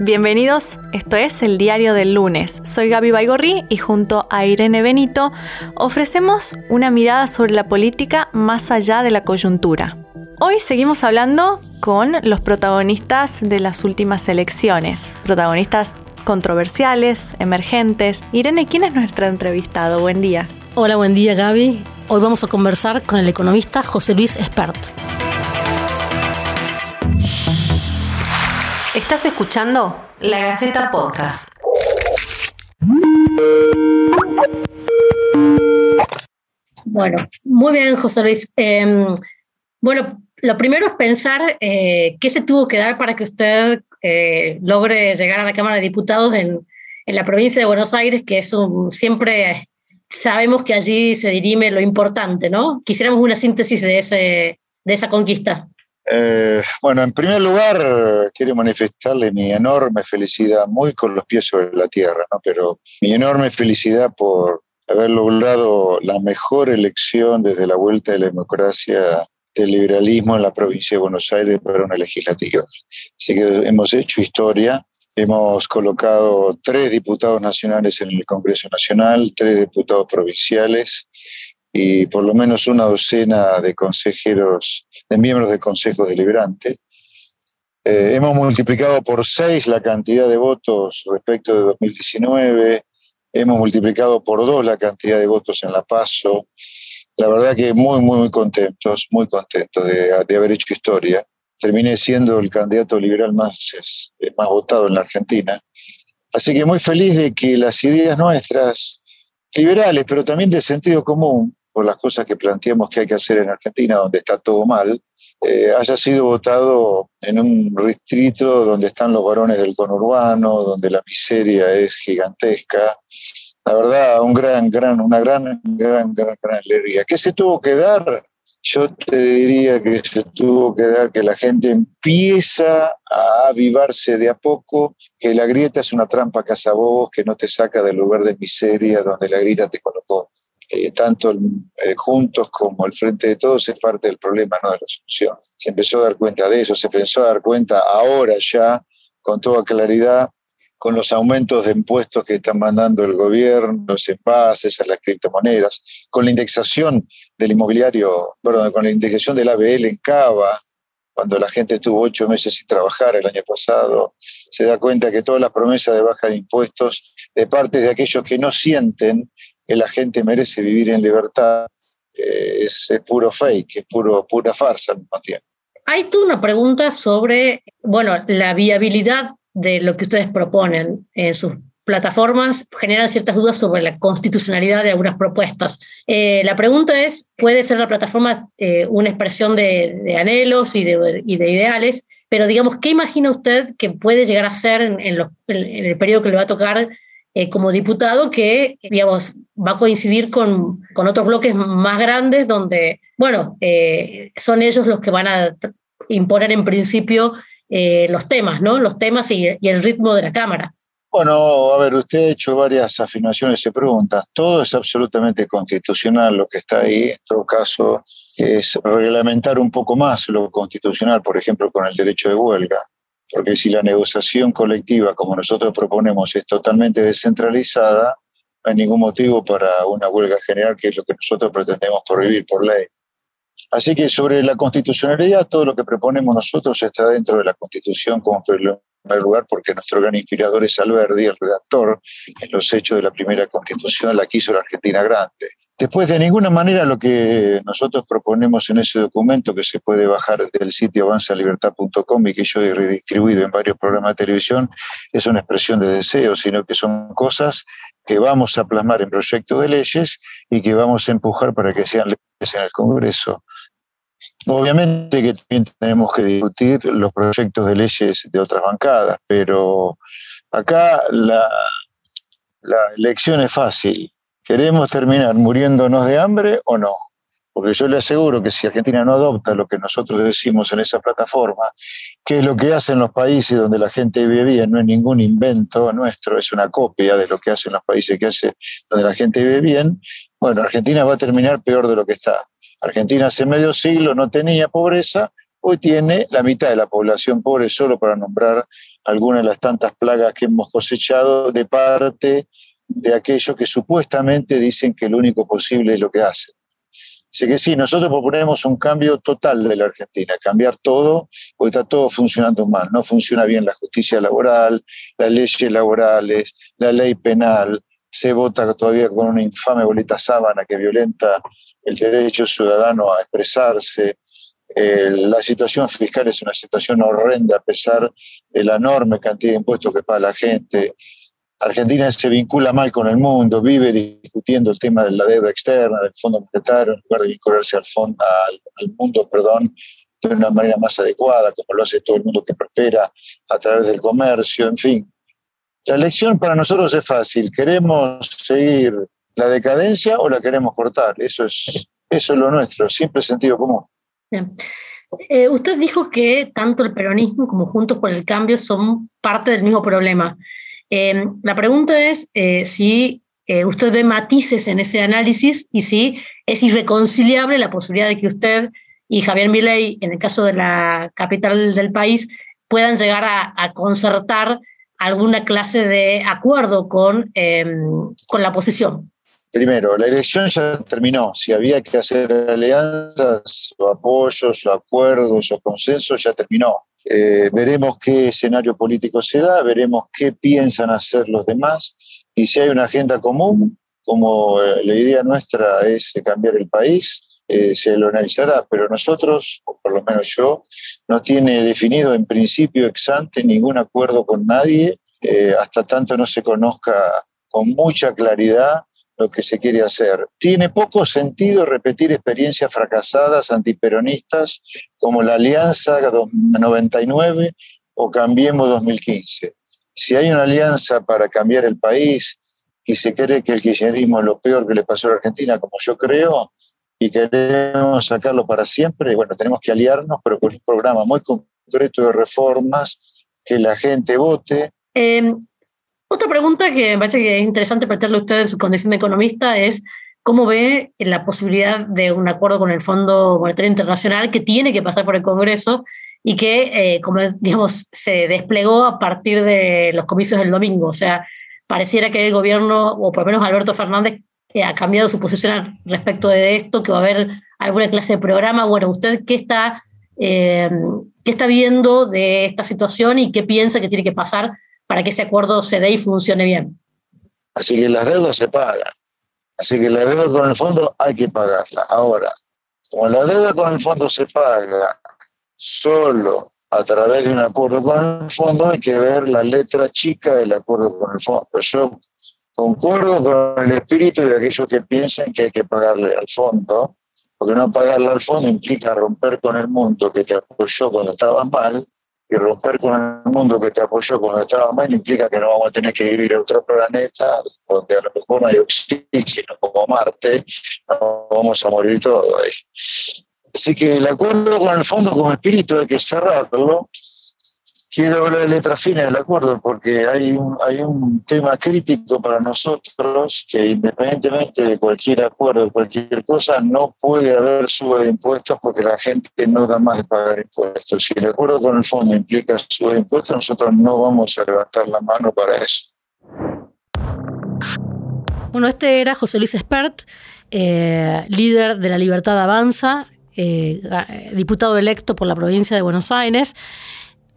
Bienvenidos, esto es el diario del lunes. Soy Gaby Baigorri y junto a Irene Benito ofrecemos una mirada sobre la política más allá de la coyuntura. Hoy seguimos hablando con los protagonistas de las últimas elecciones, protagonistas controversiales, emergentes. Irene, ¿quién es nuestro entrevistado? Buen día. Hola, buen día Gaby. Hoy vamos a conversar con el economista José Luis Espert. Estás escuchando La Gaceta Podcast. Bueno, muy bien, José Luis. Em, bueno, lo primero es pensar eh, qué se tuvo que dar para que usted eh, logre llegar a la Cámara de Diputados en, en la provincia de Buenos Aires, que es un, siempre sabemos que allí se dirime lo importante, ¿no? Quisiéramos una síntesis de, ese, de esa conquista. Eh, bueno, en primer lugar, quiero manifestarle mi enorme felicidad, muy con los pies sobre la tierra, ¿no? pero mi enorme felicidad por haber logrado la mejor elección desde la vuelta de la democracia del liberalismo en la provincia de Buenos Aires para una legislativa. Así que hemos hecho historia, hemos colocado tres diputados nacionales en el Congreso Nacional, tres diputados provinciales y por lo menos una docena de consejeros, de miembros del Consejo Deliberante. Eh, hemos multiplicado por seis la cantidad de votos respecto de 2019, hemos multiplicado por dos la cantidad de votos en la PASO. La verdad que muy, muy, contentos, muy contentos de, de haber hecho historia. Terminé siendo el candidato liberal más, más votado en la Argentina. Así que muy feliz de que las ideas nuestras, liberales, pero también de sentido común, por las cosas que planteamos que hay que hacer en Argentina, donde está todo mal, eh, haya sido votado en un distrito donde están los varones del conurbano, donde la miseria es gigantesca. La verdad, un gran, gran, una gran, gran, gran, gran alegría. ¿Qué se tuvo que dar? Yo te diría que se tuvo que dar que la gente empieza a avivarse de a poco, que la grieta es una trampa cazabobos que no te saca del lugar de miseria donde la grieta te colocó. Eh, tanto eh, Juntos como el Frente de Todos es parte del problema, no de la solución. Se empezó a dar cuenta de eso, se empezó a dar cuenta ahora ya, con toda claridad, con los aumentos de impuestos que están mandando el gobierno, los envases a las criptomonedas, con la indexación del inmobiliario, perdón, con la indexación del ABL en Cava, cuando la gente estuvo ocho meses sin trabajar el año pasado, se da cuenta que todas las promesas de baja de impuestos de parte de aquellos que no sienten que la gente merece vivir en libertad eh, es, puro fake, es puro, pura farsa al mismo tiempo. Hay tú una pregunta sobre, bueno, la viabilidad de lo que ustedes proponen en sus plataformas generan ciertas dudas sobre la constitucionalidad de algunas propuestas. Eh, la pregunta es, ¿puede ser la plataforma eh, una expresión de, anhelos y de, ideales? Pero digamos, ¿qué imagina usted que puede llegar a ser en, en el periodo que le va a tocar eh, como diputado que, digamos, va a coincidir con, con otros bloques más grandes donde, bueno, eh, son ellos los que van a imponer en principio eh, los temas, ¿no? Los temas y, el ritmo de la Cámara. Bueno, a ver, usted ha hecho varias afirmaciones y preguntas. Todo es absolutamente constitucional lo que está ahí. En todo caso, es reglamentar un poco más lo constitucional, por ejemplo, con el derecho de huelga porque si la negociación colectiva, como nosotros proponemos, es totalmente descentralizada, no hay ningún motivo para una huelga general, que es lo que nosotros pretendemos prohibir por ley. Así que sobre la constitucionalidad, todo lo que proponemos nosotros está dentro de la Constitución como primer lugar, porque nuestro gran inspirador es Alberdi, el redactor, en los hechos de la primera Constitución, la quiso la Argentina grande. Después, de ninguna manera, lo que nosotros proponemos en ese documento, que se puede bajar del sitio avanzalibertad.com y que yo he redistribuido en varios programas de televisión, es una expresión de deseo, sino que son cosas que vamos a plasmar en proyectos de leyes y que vamos a empujar para que sean leyes en el Congreso. Obviamente que también tenemos que discutir los proyectos de leyes de otras bancadas, pero acá la, la elección es fácil ¿Queremos terminar muriéndonos de hambre o no? Porque yo le aseguro que si Argentina no adopta lo que nosotros decimos en esa plataforma, que es lo que hacen los países donde la gente vive bien, no es ningún invento nuestro, es una copia de lo que hacen los países que hace donde la gente vive bien, bueno, Argentina va a terminar peor de lo que está. Argentina hace medio siglo no tenía pobreza, hoy tiene la mitad de la población pobre, solo para nombrar algunas de las tantas plagas que hemos cosechado de parte de aquellos que supuestamente dicen que lo único posible es lo que hacen. Así que sí, nosotros proponemos un cambio total de la Argentina, cambiar todo, porque está todo funcionando mal. No funciona bien la justicia laboral, las leyes laborales, la ley penal, se vota todavía con una infame bolita sábana que violenta el derecho ciudadano a expresarse. Eh, la situación fiscal es una situación horrenda a pesar de la enorme cantidad de impuestos que paga la gente. Argentina se vincula mal con el mundo, vive discutiendo el tema de la deuda externa, del Fondo Monetario, en lugar de vincularse al, fondo, al, mundo perdón, de una manera más adecuada, como lo hace todo el mundo que prospera a través del comercio, en fin. La elección para nosotros es fácil. ¿Queremos seguir la decadencia o la queremos cortar? Eso es, eso es lo nuestro, siempre sentido común. Eh, usted dijo que tanto el peronismo como Juntos por el Cambio son parte del mismo problema. Eh, la pregunta es eh, si usted ve matices en ese análisis y si es irreconciliable la posibilidad de que usted y Javier Milei, en el caso de la capital del país, puedan llegar a, a concertar alguna clase de acuerdo con, em, con la oposición. Primero, la elección ya terminó. Si había que hacer alianzas o apoyos o acuerdos o consensos, ya terminó. Eh, veremos qué escenario político se da, veremos qué piensan hacer los demás y si hay una agenda común, como eh, la idea nuestra es cambiar el país, eh, se lo analizará, pero nosotros, o por lo menos yo, no tiene definido en principio ex ante ningún acuerdo con nadie eh, hasta tanto no se conozca con mucha claridad lo que se quiere hacer. Tiene poco sentido repetir experiencias fracasadas antiperonistas como la Alianza 99 o Cambiemos 2015. Si hay una alianza para cambiar el país y se cree que el kirchnerismo es lo peor que le pasó a la Argentina, como yo creo, y queremos sacarlo para siempre, bueno, tenemos que aliarnos, pero con un programa muy concreto de reformas, que la gente vote. Em, otra pregunta que me parece que es interesante plantearle a usted en su condición de economista es cómo ve la posibilidad de un acuerdo con el Fondo Monetario Internacional que tiene que pasar por el Congreso y que, eh, como digamos, se desplegó a partir de los comicios del domingo. O sea, pareciera que el gobierno, o por lo menos Alberto Fernández, que ha cambiado su posición respecto de esto, que va a haber alguna clase de programa. Bueno, ¿usted qué está, eh, qué está viendo de esta situación y qué piensa que tiene que pasar para que ese acuerdo se dé y funcione bien? Así que las deudas se pagan. Así que la deuda con el fondo hay que pagarla. Ahora, como la deuda con el fondo se paga solo a través de un acuerdo con el fondo, hay que ver la letra chica del acuerdo con el fondo. Yo Concuerdo con el espíritu de aquellos que piensan que hay que pagarle al fondo, porque no pagarle al fondo implica romper con el mundo que te apoyó cuando estaba mal, y romper con el mundo que te apoyó cuando estaba mal implica que no vamos a tener que vivir en otro planeta donde a lo mejor no hay oxígeno como Marte, no vamos a morir todos. Así que el acuerdo con el fondo como espíritu hay que cerrarlo quiero hablar de letra fina del acuerdo porque hay un, hay un tema crítico para nosotros que independientemente de cualquier acuerdo, cualquier cosa, no puede haber sube de impuestos porque la gente no da más de pagar impuestos. Si el acuerdo con el fondo implica sube de impuestos, nosotros no vamos a levantar la mano para eso. Bueno, este era José Luis Espert, eh, líder de la Libertad Avanza, eh, diputado electo por la provincia de Buenos Aires.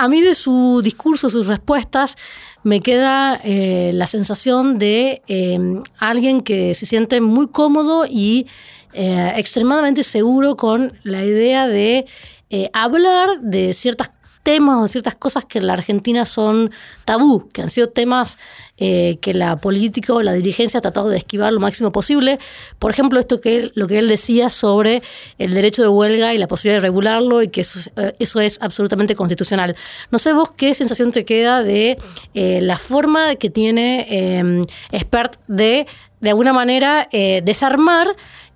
A mí de su discurso, sus respuestas, me queda eh, la sensación de em, alguien que se siente muy cómodo y eh, extremadamente seguro con la idea de eh, hablar de ciertas temas o ciertas cosas que en la Argentina son tabú, que han sido temas eh, que la política o la dirigencia ha tratado de esquivar lo máximo posible. Por ejemplo, esto que lo que él decía sobre el derecho de huelga y la posibilidad de regularlo y que eso, eh, eso es absolutamente constitucional. No sé vos qué sensación te queda de eh, la forma que tiene Expert de, de alguna manera, desarmar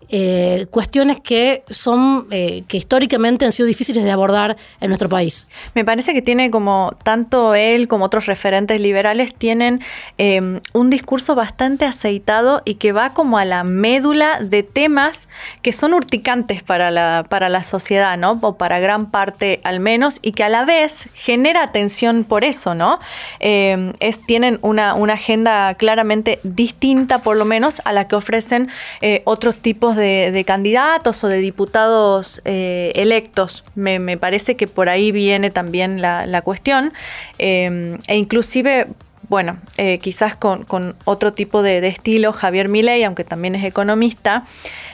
eh, cuestiones que son eh, que históricamente han sido difíciles de abordar en nuestro país. Me parece que tiene como tanto él como otros referentes liberales tienen em, un discurso bastante aceitado y que va como a la médula de temas que son urticantes para la, para la sociedad, ¿no? O para gran parte al menos, y que a la vez genera atención por eso, ¿no? Em, es, tienen una, una agenda claramente distinta, por lo menos, a la que ofrecen eh, otros tipos de, candidatos o de diputados eh, electos. Me, parece que por ahí viene también la, cuestión. Em, e inclusive bueno, eh, quizás con, otro tipo de, estilo, Javier Milei, aunque también es economista,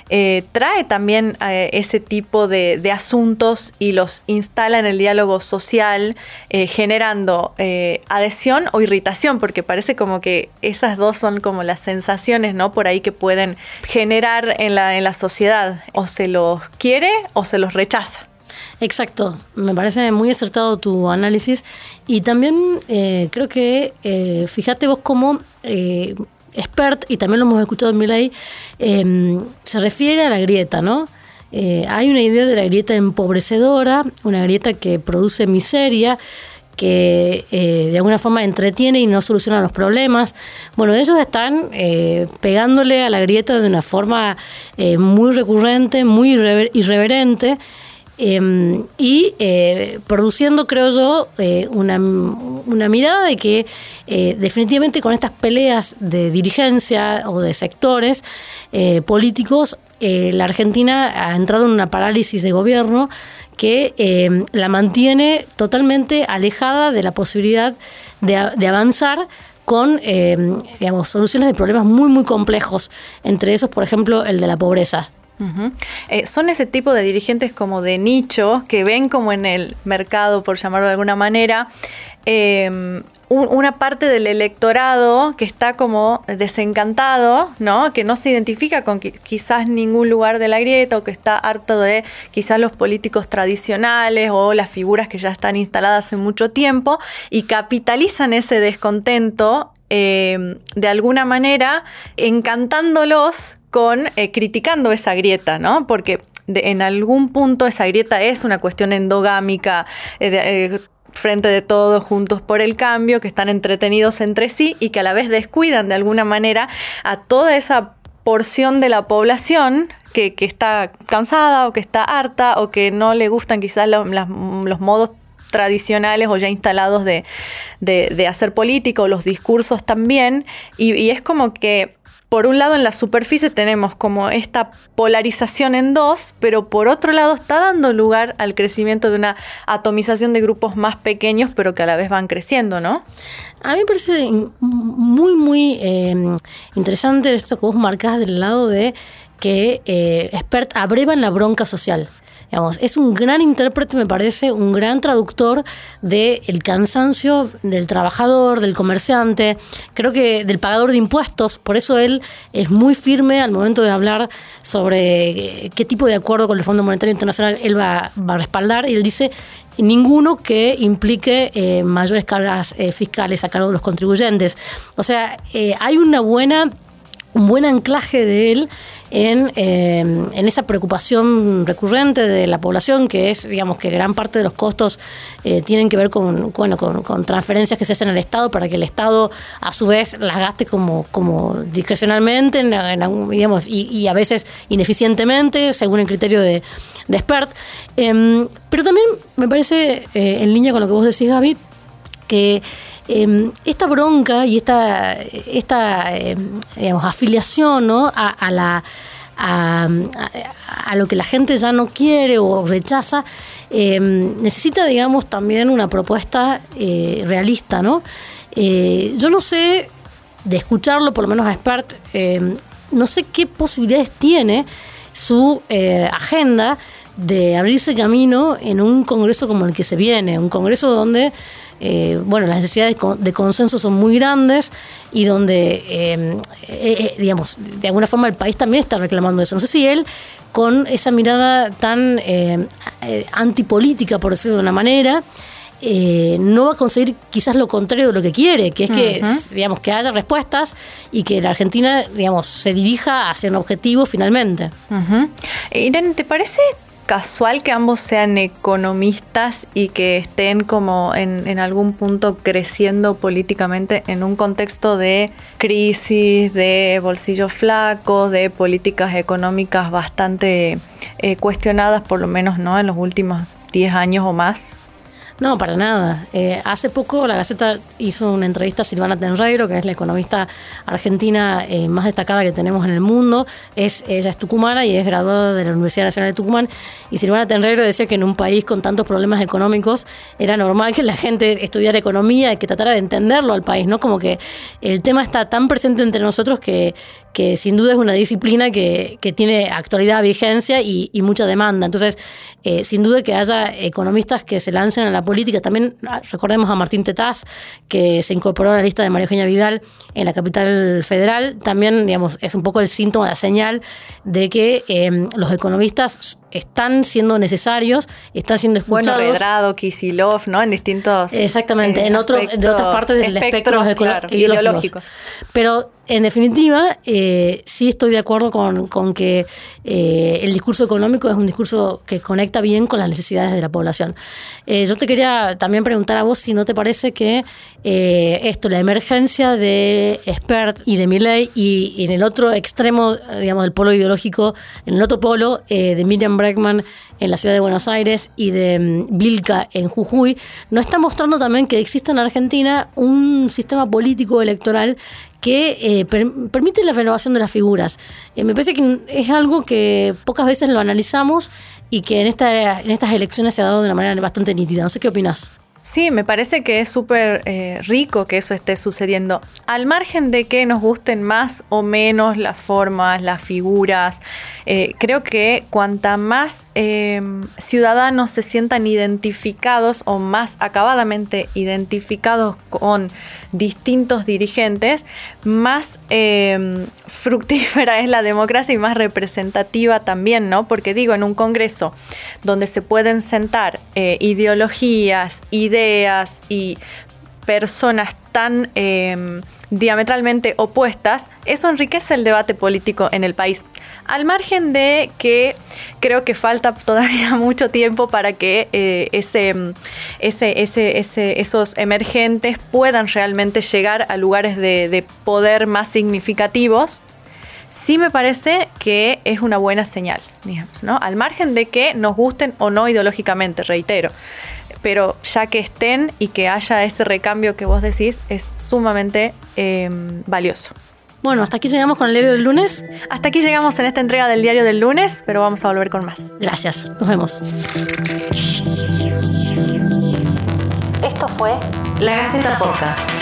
eh, trae también eh, ese tipo de, asuntos y los instala en el diálogo social, generando adhesión o irritación, porque parece como que esas dos son como las sensaciones, ¿no? Por ahí que pueden generar en la, en la sociedad, o se los quiere o se los rechaza. Exacto, me parece muy acertado tu análisis y también eh, creo que, eh, fíjate vos como eh, expert, y también lo hemos escuchado en mi ley, em, se refiere a la grieta, ¿no? hay una idea de la grieta empobrecedora, una grieta que produce miseria, que de alguna forma entretiene y no soluciona los problemas. Bueno, ellos están pegándole a la grieta de una forma muy recurrente, muy irreverente. Em, y eh, produciendo, creo yo, eh, una, mirada de que eh, definitivamente con estas peleas de dirigencia o de sectores políticos, la Argentina ha entrado en una parálisis de gobierno que la mantiene totalmente alejada de la posibilidad de, de avanzar con digamos, soluciones de problemas muy, muy complejos, entre esos, por ejemplo, el de la pobreza. Eh, son ese tipo de dirigentes como de nicho que ven como en el mercado, por llamarlo de alguna manera, em, una parte del electorado que está como desencantado, ¿no? Que no se identifica con quizás ningún lugar de la grieta o que está harto de quizás los políticos tradicionales o las figuras que ya están instaladas hace mucho tiempo y capitalizan ese descontento em, de alguna manera encantándolos con eh, criticando esa grieta, ¿no? Porque en algún punto esa grieta es una cuestión endogámica. Eh, eh, frente de todos, juntos por el cambio, que están entretenidos entre sí y que a la vez descuidan de alguna manera a toda esa porción de la población que, está cansada o que está harta o que no le gustan quizás los modos tradicionales o ya instalados de, hacer política o los discursos también. y es como que por un lado en la superficie tenemos como esta polarización en dos, pero por otro lado está dando lugar al crecimiento de una atomización de grupos más pequeños, pero que a la vez van creciendo, ¿no? A mí me parece muy, muy eh, interesante esto que vos marcás del lado de que eh, expert abrevan la bronca social es un gran intérprete, me parece, un gran traductor del cansancio del trabajador, del comerciante, creo que del pagador de impuestos. Por eso él es muy firme al momento de hablar sobre eh, qué tipo de acuerdo con el Fondo Monetario Internacional él va, a respaldar. Y él dice ninguno que implique eh, mayores cargas eh, fiscales a cargo de los contribuyentes. O sea, hay una buena, un buen anclaje de él en, eh, en, esa preocupación recurrente de la población, que es, digamos, que gran parte de los costos eh, tienen que ver con, bueno, con, transferencias que se hacen al Estado para que el Estado, a su vez, las gaste como, como discrecionalmente, en, digamos, y, a veces ineficientemente, según el criterio de, de expert. Em, pero también me parece, eh, en línea con lo que vos decís, Gaby, que Em, esta bronca y esta, esta em, afiliación a, la, a, lo que la gente ya no quiere o rechaza, em, necesita, digamos, también una propuesta eh, realista, ¿no? Eh, yo no sé, de escucharlo, por lo menos a Expert, no sé qué posibilidades tiene su eh, agenda de abrirse camino en un congreso como el que se viene, un congreso donde eh, bueno, las necesidades de consenso son muy grandes y donde, eh, eh, digamos, de alguna forma el país también está reclamando eso. No sé si él, con esa mirada tan antipolítica, por decirlo de una manera, eh, no va a conseguir quizás lo contrario de lo que quiere, que es que, digamos, que haya respuestas y que la Argentina, digamos, se dirija hacia un objetivo finalmente. Irene, ¿te parece casual que ambos sean economistas y que estén como en, en, algún punto creciendo políticamente en un contexto de crisis, de bolsillos flacos, de políticas económicas bastante eh, cuestionadas, por lo menos ¿no? en los últimos 10 años o más? No, para nada. Eh, hace poco la Gaceta hizo una entrevista a Silvana Tenreiro, que es la economista argentina eh, más destacada que tenemos en el mundo. Es, ella es tucumana y es graduada de la Universidad Nacional de Tucumán. Y Silvana Tenreiro decía que en un país con tantos problemas económicos era normal que la gente estudiara economía y que tratara de entenderlo al país, ¿no? Como que el tema está tan presente entre nosotros que, que sin duda es una disciplina que, que tiene actualidad, vigencia y, mucha demanda. Entonces, eh, sin duda que haya economistas que se lancen a la política. También ah, recordemos a Martín Tetaz, que se incorporó a la lista de María Eugenia Vidal en la capital federal. También, digamos, es un poco el síntoma, la señal de que em, los economistas están siendo necesarios, están siendo escuchados. Bueno, Redrado, Kisilov, ¿no? En distintos... Exactamente, en, otros, de otras partes del espectro ideológicos. Pero en definitiva, eh, sí estoy de acuerdo con, con que eh, el discurso económico es un discurso que conecta bien con las necesidades de la población. Eh, yo te quería también preguntar a vos si no te parece que esto, la emergencia de Spert y de Milley y, en el otro extremo, digamos, del polo ideológico, en el otro polo de Miriam Bregman en la ciudad de Buenos Aires y de mm, Vilca en Jujuy, nos está mostrando también que existe en Argentina un sistema político electoral que eh, permite la renovación de las figuras. Eh, me parece que es algo que pocas veces lo analizamos y que en, esta, en estas elecciones se ha dado de una manera bastante nítida. No sé qué opinas. Sí, me parece que es súper eh, rico que eso esté sucediendo. Al margen de que nos gusten más o menos las formas, las figuras, eh, creo que cuanta más em, ciudadanos se sientan identificados o más acabadamente identificados con distintos dirigentes, más em, fructífera es la democracia y más representativa también, ¿no? Porque digo, en un congreso donde se pueden sentar eh, ideologías, ideas y personas tan em, diametralmente opuestas, eso enriquece el debate político en el país. Al margen de que creo que falta todavía mucho tiempo para que eh, ese, esos emergentes puedan realmente llegar a lugares de, de poder más significativos, sí me parece que es una buena señal, ¿no? Al margen de que nos gusten o no ideológicamente, reitero pero ya que estén y que haya ese recambio que vos decís, es sumamente em, valioso. Bueno, hasta aquí llegamos con el diario del lunes. Hasta aquí llegamos en esta entrega del diario del lunes, pero vamos a volver con más. Gracias, nos vemos. Esto fue La Gaceta Podcast.